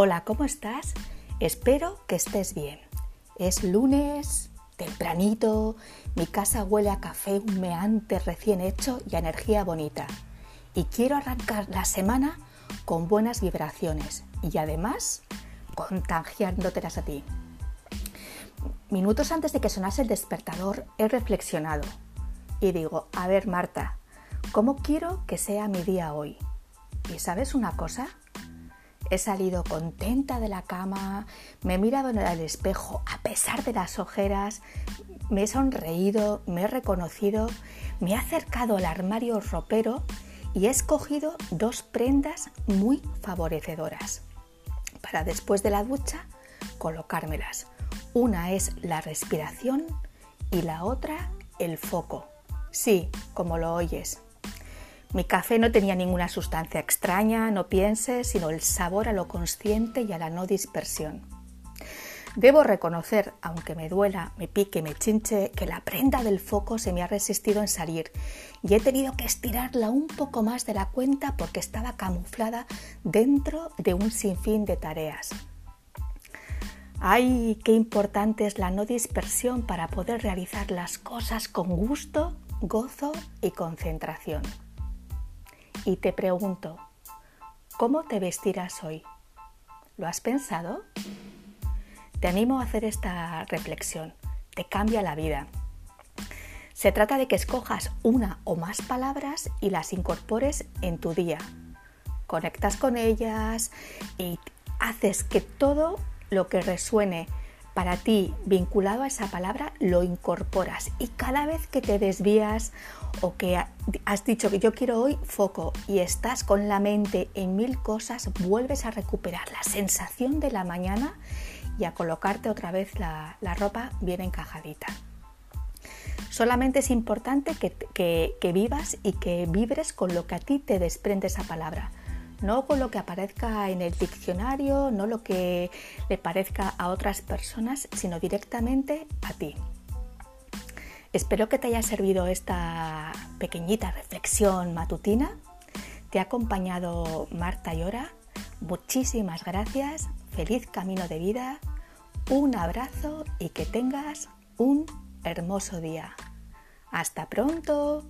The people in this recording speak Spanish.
Hola, ¿cómo estás? Espero que estés bien. Es lunes, tempranito, mi casa huele a café humeante recién hecho y a energía bonita. Y quiero arrancar la semana con buenas vibraciones y además contagiándotelas a ti. Minutos antes de que sonase el despertador he reflexionado y digo, a ver Marta, ¿cómo quiero que sea mi día hoy? ¿Y sabes una cosa? He salido contenta de la cama, me he mirado en el espejo a pesar de las ojeras, me he sonreído, me he reconocido, me he acercado al armario ropero y he escogido dos prendas muy favorecedoras para después de la ducha colocármelas. Una es la respiración y la otra el foco. Sí, como lo oyes, mi café no tenía ninguna sustancia extraña, no pienses, sino el sabor a lo consciente y a la no dispersión. Debo reconocer, aunque me duela, me pique, me chinche, que la prenda del foco se me ha resistido en salir y he tenido que estirarla un poco más de la cuenta porque estaba camuflada dentro de un sinfín de tareas. ¡Ay, qué importante es la no dispersión para poder realizar las cosas con gusto, gozo y concentración! Y te pregunto, ¿cómo te vestirás hoy? ¿Lo has pensado? Te animo a hacer esta reflexión, te cambia la vida. Se trata de que escojas una o más palabras y las incorpores en tu día. Conectas con ellas y haces que todo lo que resuene para ti vinculado a esa palabra lo incorporas y cada vez que te desvías o que has dicho que yo quiero hoy foco y estás con la mente en mil cosas, vuelves a recuperar la sensación de la mañana y a colocarte otra vez la, ropa bien encajadita. Solamente es importante que vivas y que vibres con lo que a ti te desprende esa palabra no con lo que aparezca en el diccionario, no lo que le parezca a otras personas, sino directamente a ti. Espero que te haya servido esta pequeñita reflexión matutina. Te ha acompañado Marta Llora. Muchísimas gracias, feliz camino de vida, un abrazo y que tengas un hermoso día. Hasta pronto.